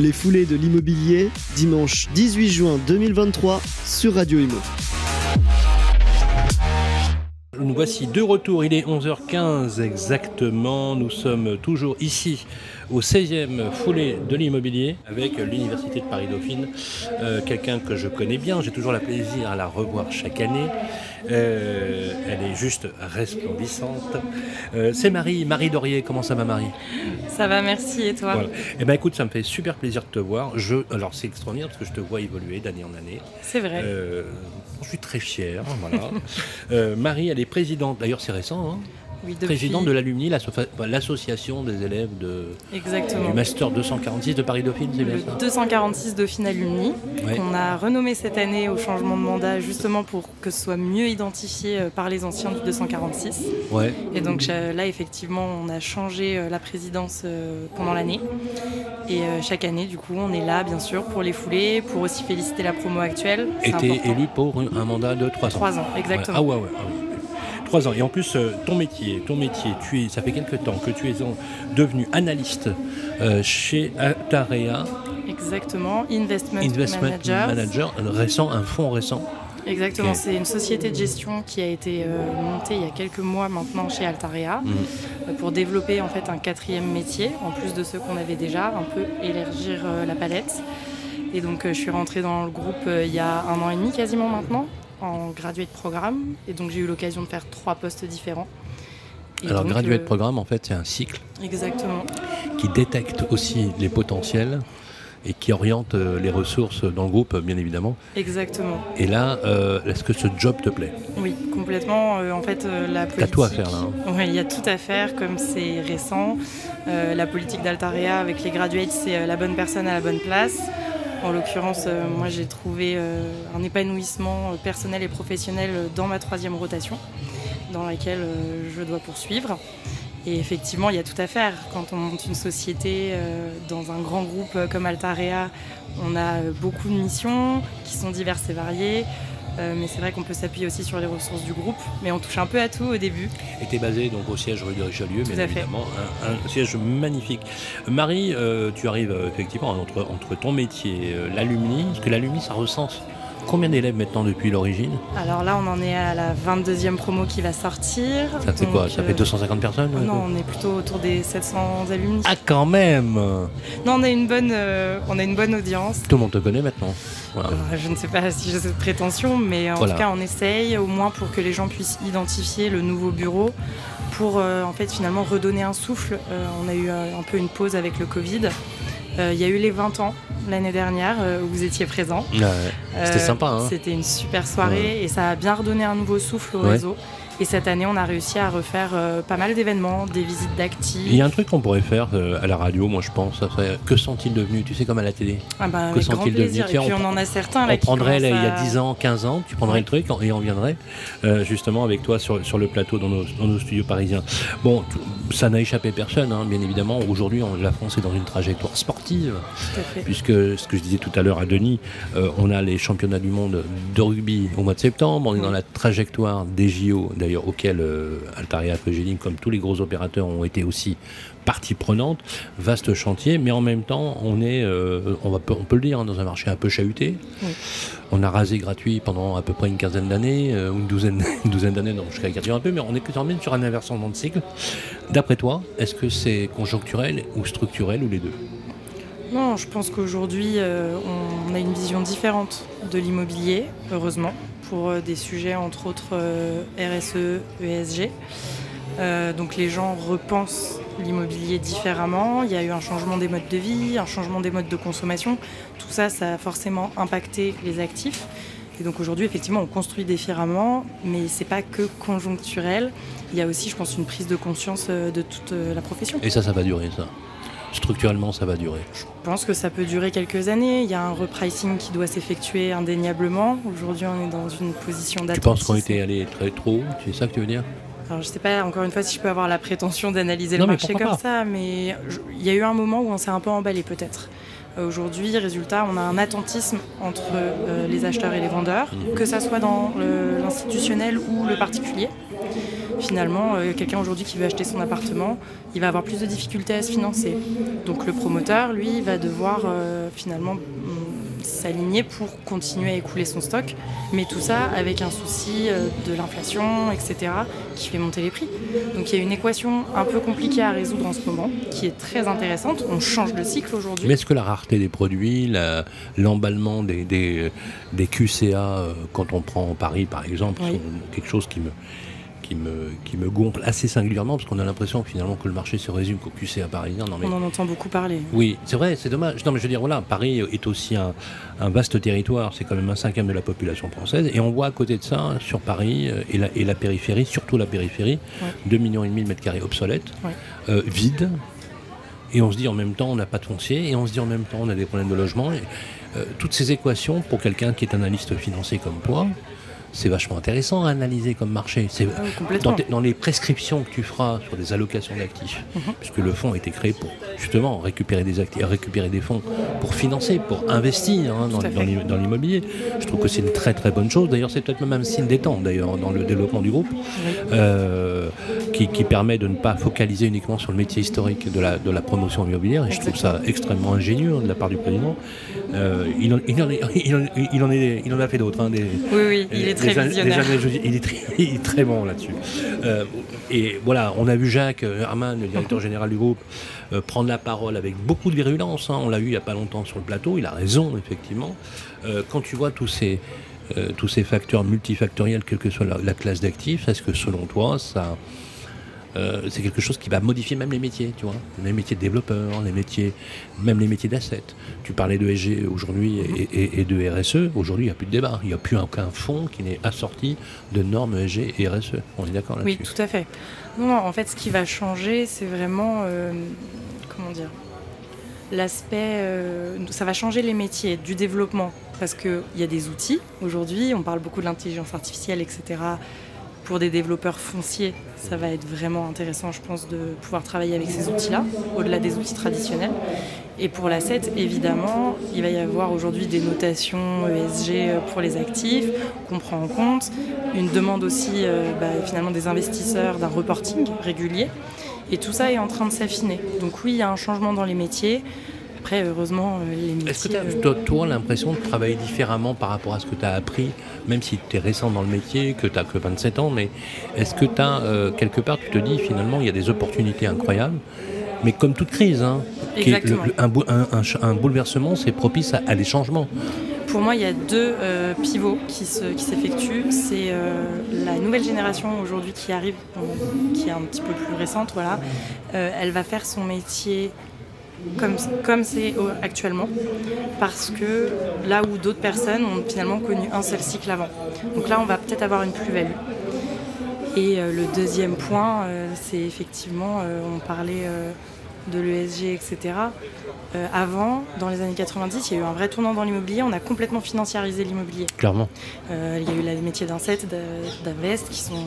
Les foulées de l'immobilier, dimanche 18 juin 2023 sur Radio Imo. Nous voici de retour, il est 11h15 exactement, nous sommes toujours ici au 16e foulée de l'immobilier avec l'Université de Paris-Dauphine, euh, quelqu'un que je connais bien, j'ai toujours le plaisir à la revoir chaque année, Euh, elle est juste resplendissante. Euh, C'est Marie, Marie Dorier, comment ça va Marie? Ça va, merci. Et toi? Voilà. Eh ben écoute, ça me fait super plaisir de te voir. Je, alors c'est extraordinaire parce que je te vois évoluer d'année en année. C'est vrai. Je suis très fier. Voilà. Marie, elle est présidente. D'ailleurs, c'est récent. Hein? Oui, présidente de l'Alumni, l'asso- l'association des élèves de, Exactement. du Master 246 de Paris-Dauphine, c'est bien ça 246 Dauphine Alumni, Ouais. qu'on a renommé cette année au changement de mandat, justement pour que ce soit mieux identifié euh, par les anciens du 246. Ouais. Et donc euh, là, effectivement, on a changé euh, la présidence pendant l'année. Et chaque année, du coup, on est là, bien sûr, pour les fouler, pour aussi féliciter la promo actuelle. Et t'es élu pour un mandat de 3 ans. Trois ans, exactement. Ah ouais, ouais. ah ouais. Trois ans. Et en plus, euh, ton métier, ton métier, tu es, ça fait quelque temps que tu es en- devenu analyste euh, chez Atarea Exactement. Investment, Investment. Manager, un récent, un fonds récent. Exactement, c'est une société de gestion qui a été euh, montée il y a quelques mois maintenant chez Altarea Mhm. euh, pour développer en fait un quatrième métier en plus de ceux qu'on avait déjà, un peu élargir euh, la palette. Et donc je suis rentrée dans le groupe il y a un an et demi quasiment maintenant en graduate programme et donc j'ai eu l'occasion de faire trois postes différents. Et Alors, donc, graduate euh, programme, en fait, c'est un cycle Exactement. qui détecte aussi les potentiels et qui oriente euh, les ressources dans le groupe, bien évidemment. Exactement. Et là, euh, est-ce que ce job te plaît? Oui, complètement. Euh, en fait, euh, la politique. T'as tout à faire, là, hein. Oui, il y a tout à faire, comme c'est récent. La politique d'Altarea avec les graduates, c'est la bonne personne à la bonne place. En l'occurrence, euh, moi, j'ai trouvé euh, un épanouissement euh, personnel et professionnel dans ma troisième rotation, dans laquelle je dois poursuivre. Et effectivement, il y a tout à faire. Quand on monte une société dans un grand groupe comme Altarea, on a beaucoup de missions qui sont diverses et variées. Euh, mais c'est vrai qu'on peut s'appuyer aussi sur les ressources du groupe. Mais on touche un peu à tout au début. Et tu es basé donc au siège rue de Richelieu, Tout fait. évidemment, un, un siège magnifique. Marie, euh, tu arrives euh, effectivement entre, entre ton métier, l'alumni, parce que l'alumni, ça recense combien d'élèves maintenant depuis l'origine Alors là, on en est à la 22e promo qui va sortir. Ça fait quoi Ça euh, fait 250 personnes euh, Non, on est plutôt autour des 700 alumni. Ah, quand même Non, on a une bonne, euh, on a une bonne audience. Tout le monde te connaît maintenant. Voilà. Euh, Je ne sais pas si j'ai cette prétention, mais en Voilà. tout cas, on essaye au moins pour que les gens puissent identifier le nouveau bureau pour en fait finalement redonner un souffle. On a eu un peu une pause avec le Covid. Il y a eu les 20 ans l'année dernière euh, où vous étiez présent. Ouais, C'était Euh, sympa, hein C'était une super soirée et ça a bien redonné un nouveau souffle au Ouais. réseau. Et cette année, on a réussi à refaire euh, pas mal d'événements, des visites d'actifs. Il y a un truc qu'on pourrait faire euh, à la radio, moi je pense, ça serait que sont-ils devenus Tu sais, comme à la télé? Ah bah, que sont-ils devenus? et puis on on, en a certains là On qui prendrait là, il y a commencent à- 10 ans, 15 ans, tu prendrais Ouais. le truc et on viendrait euh, justement avec toi sur, sur le plateau dans nos, dans nos studios parisiens. Bon, ça n'a échappé personne, hein, bien évidemment. Aujourd'hui, la France est dans une trajectoire sportive, Tout à fait. puisque ce que je disais tout à l'heure à Denis, on a les championnats du monde de rugby au mois de septembre, on est dans la trajectoire des JO, d'ailleurs, auxquels euh, Altaria, Cogedim, comme tous les gros opérateurs, ont été aussi partie prenante. Vaste chantier, mais en même temps, on est, euh, on, va, on peut le dire, hein, dans un marché un peu chahuté. Oui. On a rasé gratuit pendant à peu près une quinzaine d'années, euh, ou une douzaine, une douzaine d'années, donc je caricature un peu, mais on est quand même sur un inversement de cycle. D'après toi, est-ce que c'est conjoncturel ou structurel ou les deux? Non, je pense qu'aujourd'hui, euh, on a une vision différente de l'immobilier, heureusement, pour euh, des sujets entre autres euh, RSE, ESG. Euh, donc les gens repensent l'immobilier différemment. Il y a eu un changement des modes de vie, un changement des modes de consommation. Tout ça, ça a forcément impacté les actifs. Et donc aujourd'hui, effectivement, on construit différemment, mais c'est pas que conjoncturel. Il y a aussi, je pense, une prise de conscience de toute la profession. Et ça, ça va durer, ça. Structurellement, ça va durer. Je pense que ça peut durer quelques années. Il y a un repricing qui doit s'effectuer indéniablement. Aujourd'hui, on est dans une position Tu d'attente. penses qu'on était allé très trop haut? C'est ça que tu veux dire? Alors, je sais pas, encore une fois, si je peux avoir la prétention d'analyser le marché comme pas? ça, mais il y a eu un moment où on s'est un peu emballé, peut-être. Euh, Aujourd'hui, résultat, on a un attentisme entre euh, les acheteurs et les vendeurs, Mhm. que ça soit dans l'institutionnel ou le particulier. Finalement, euh, quelqu'un aujourd'hui qui veut acheter son appartement, il va avoir plus de difficultés à se financer. Donc le promoteur, lui, va devoir euh, finalement mm, s'aligner pour continuer à écouler son stock, mais tout ça avec un souci euh, de l'inflation, etc., qui fait monter les prix. Donc il y a une équation un peu compliquée à résoudre en ce moment, qui est très intéressante. On change de cycle aujourd'hui. Mais est-ce que la rareté des produits, l'emballement des, des, des, QCA, quand on prend Paris par exemple, Oui. sont quelque chose qui me, qui me, qui me gonfle assez singulièrement parce qu'on a l'impression finalement que le marché se résume qu'au QCA parisien. Non, mais On en entend beaucoup parler. oui, c'est vrai, c'est dommage. Non, mais je veux dire, voilà, Paris est aussi un, un vaste territoire, c'est quand même un cinquième de la population française, et on voit à côté de ça, sur Paris euh, et la, et la périphérie, surtout la périphérie, Ouais. 2 millions et demi de mètres carrés obsolètes, Ouais. euh, vides, et on se dit en même temps on n'a pas de foncier, et on se dit en même temps on a des problèmes de logement. Et, euh, toutes ces équations, pour quelqu'un qui est analyste financier comme toi, c'est vachement intéressant à analyser comme marché. C'est Ah oui, dans, les prescriptions que tu feras sur des allocations d'actifs, Mhm. puisque le fonds a été créé pour justement récupérer des actifs, récupérer des fonds pour financer, pour investir hein, dans, l'immobilier. Je trouve que c'est une très très bonne chose. D'ailleurs, c'est peut-être même un signe des temps d'ailleurs dans le développement du groupe, euh, qui, qui permet de ne pas focaliser uniquement sur le métier historique de la, de la promotion immobilière. Et je trouve ça extrêmement ingénieux hein, de la part du président. Euh, il, en, il, en, il, en, il en est- il en a fait d'autres. hein, des, Oui, oui, il euh, est très visionnaire. il, est très, il est très bon là-dessus. Euh, et voilà, on a vu Jacques euh, Herman, le directeur général du groupe, euh, prendre la parole avec beaucoup de virulence. hein. On l'a eu il n'y a pas longtemps sur le plateau. Il a raison, effectivement. Quand tu vois tous ces, euh, tous ces facteurs multifactoriels, quelle que soit la, la classe d'actifs, est-ce que selon toi, ça. Euh, c'est quelque chose qui va modifier même les métiers, tu vois, les métiers de développeurs, les métiers, même les métiers d'assets. Tu parlais de SG aujourd'hui et, et- et de RSE. Aujourd'hui, il n'y a plus de débat. Il n'y a plus aucun fonds qui n'est assorti de normes SG et RSE. On est d'accord Oui, là-dessus. tout à fait. Non, non, en fait, ce qui va changer, c'est vraiment, euh, comment dire, l'aspect, euh, ça va changer les métiers du développement, parce qu'il y a des outils. Aujourd'hui, on parle beaucoup de l'intelligence artificielle, etc. Pour des développeurs fonciers, ça va être vraiment intéressant, je pense, de pouvoir travailler avec ces outils-là, au-delà des outils traditionnels. Et pour l'asset, évidemment, il va y avoir aujourd'hui des notations ESG pour les actifs qu'on prend en compte, une demande aussi euh, bah, finalement des investisseurs d'un reporting régulier. Et tout ça est en train de s'affiner. Donc oui, il y a un changement dans les métiers. Après, heureusement, euh, les métiers... Est-ce que tu euh, as, toi, toi, l'impression de travailler différemment par rapport à ce que tu as appris, même si tu es récent dans le métier, que tu n'as que 27 ans, mais est-ce que tu as, quelque part, tu te dis finalement, il y a des opportunités incroyables, mais comme toute crise, hein, qui est le- Exactement. le- un, bou- un- un ch- un bouleversement, c'est propice à, à des changements. Pour moi, il y a deux euh, pivots qui se- qui s'effectuent. C'est euh, la nouvelle génération aujourd'hui qui arrive, euh, qui est un petit peu plus récente. Voilà. Euh, elle va faire son métier comme comme c'est au- actuellement, parce que là où d'autres personnes ont finalement connu un seul cycle avant. Donc là, on va peut-être avoir une plus-value. Et euh, le deuxième point, euh, c'est effectivement, euh, on parlait euh, de l'ESG, etc. Euh, avant, dans les années 90, il y a eu un vrai tournant dans l'immobilier. On a complètement financiarisé l'immobilier. Clairement. Euh, il y a eu les métiers d'Inset, d'Invest qui, sont,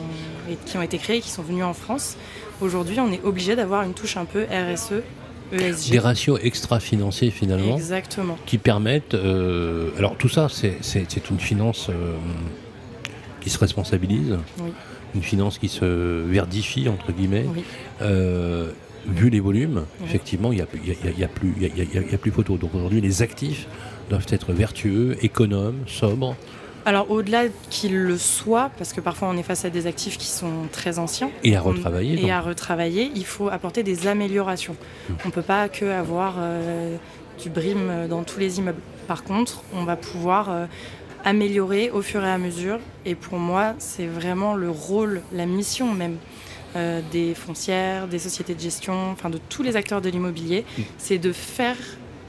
qui ont été créés, qui sont venus en France. Aujourd'hui, on est obligé d'avoir une touche un peu RSE, ESG. Des ratios extra-financiers finalement. Exactement. qui permettent. euh, alors tout ça, c'est- une finance euh, qui se responsabilise, Oui. une finance qui se verdifie entre guillemets. Oui. Euh, vu les volumes, Oui. effectivement, il n'y a, y a- y a plus photo. Donc aujourd'hui, les actifs doivent être vertueux, économes, sobres. Alors au-delà qu'ils le soient, parce que parfois on est face à des actifs qui sont très anciens, Et à on- retravailler, et à retravailler, il faut apporter des améliorations. Mmh. On ne peut pas que avoir euh, du brim dans tous les immeubles. Par contre, on va pouvoir euh, améliorer au fur et à mesure. Et pour moi, c'est vraiment le rôle, la mission même euh, des foncières, des sociétés de gestion, enfin de tous les acteurs de l'immobilier, Mmh. c'est de faire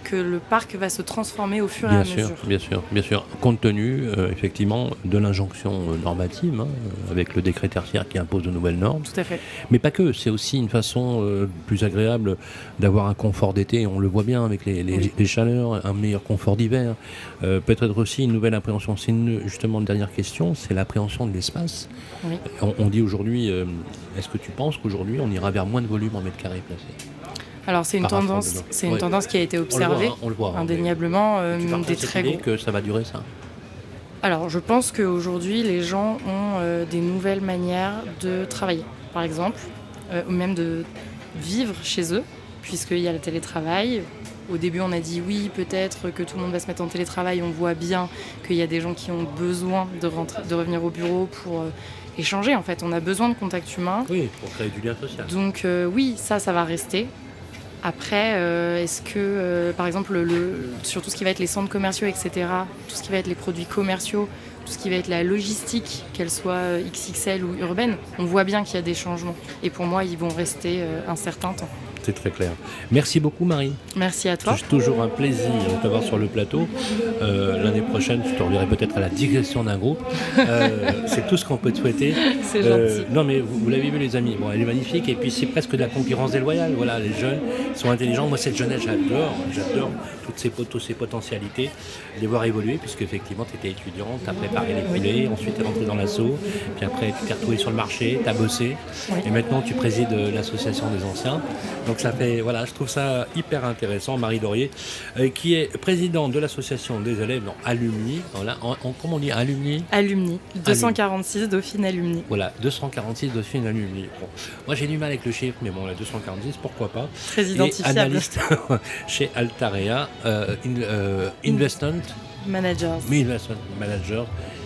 que le parc va se transformer au fur et Bien à sûr, mesure. bien sûr, bien sûr. Compte tenu euh, effectivement de l'injonction euh, normative, hein, avec le décret tertiaire qui impose de nouvelles normes. Tout à fait. Mais pas que, c'est aussi une façon euh, plus agréable d'avoir un confort d'été, on le voit bien avec les, les- Oui. les chaleurs, un meilleur confort d'hiver. Euh, Peut-être aussi une nouvelle appréhension, c'est justement une dernière question, c'est l'appréhension de l'espace. Oui. On, on dit aujourd'hui, est-ce que tu penses qu'aujourd'hui on ira vers moins de volume en mètre carré placé Alors c'est une tendance, c'est une Ouais. tendance qui a été On le voit, observée hein, on le voit. hein, indéniablement, euh, mais tu partages des très gros. que ça va durer ça Alors, je pense qu'aujourd'hui, les gens ont euh, des nouvelles manières de travailler, par exemple, euh, ou même de vivre chez eux, puisqu'il y a le télétravail. Au début, on a dit oui, peut-être que tout le monde va se mettre en télétravail. On voit bien qu'il y a des gens qui ont besoin de, rentrer, de revenir au bureau pour euh, échanger. En fait, on a besoin de contact humain. Oui, pour créer du lien social. Donc euh, oui, ça, ça va rester. Après, euh, est-ce que, euh, par exemple, le, sur tout ce qui va être les centres commerciaux, etc., tout ce qui va être les produits commerciaux, tout ce qui va être la logistique, qu'elle soit euh, XXL ou urbaine, on voit bien qu'il y a des changements. Et pour moi, ils vont rester un certain temps. C'est très clair. Merci beaucoup, Marie. Merci à toi. C'est toujours un plaisir de t'avoir sur le plateau. Euh, L'année prochaine, je te reverrai peut-être à la direction d'un groupe. Euh, c'est tout ce qu'on peut te souhaiter. C'est Euh, gentil. non, mais vous, vous l'avez vu, les amis. Bon, elle est magnifique. Et puis, c'est presque de la concurrence déloyale. Voilà, les jeunes sont intelligents. Moi, cette jeunesse, j'adore. J'adore toutes ces, toutes ces potentialités. Les voir évoluer, puisque effectivement, tu étais étudiante, tu as préparé les poulets, ensuite tu es rentré dans l'assaut. Puis après, tu t'es retrouvé sur le marché, tu as bossé. Oui. Et maintenant, tu présides euh, l'association des anciens. Donc, ça fait, voilà, je trouve ça hyper intéressant. Marie Laurier, euh, qui est présidente de l'association des élèves, non, alumni. Voilà, en, en- comment on dit, alumni? Alumni. 246 Dauphine Alumni. voilà, 246 dossiers d'alumni. Bon, moi j'ai du mal avec le chiffre, mais bon, la 246, pourquoi pas? Très Et identifiable. analyste chez Altarea, euh, in- euh, Investment, Managers. Investment Manager.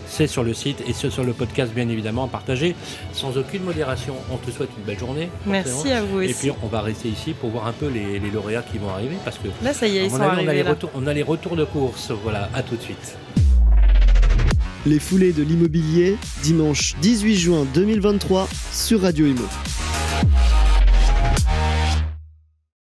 C'est sur le site et c'est sur le podcast, bien évidemment, partagé sans aucune modération. On te souhaite une belle journée. Merci à vous Et aussi. puis on va rester ici pour voir un peu les, les lauréats qui vont arriver parce que Là, ça y est, ils sont avis, on, a arrivés les là. retours, on a les retours de course. Voilà, à tout de suite. Les foulées de l'immobilier, dimanche 18 juin 2023 sur Radio Imo.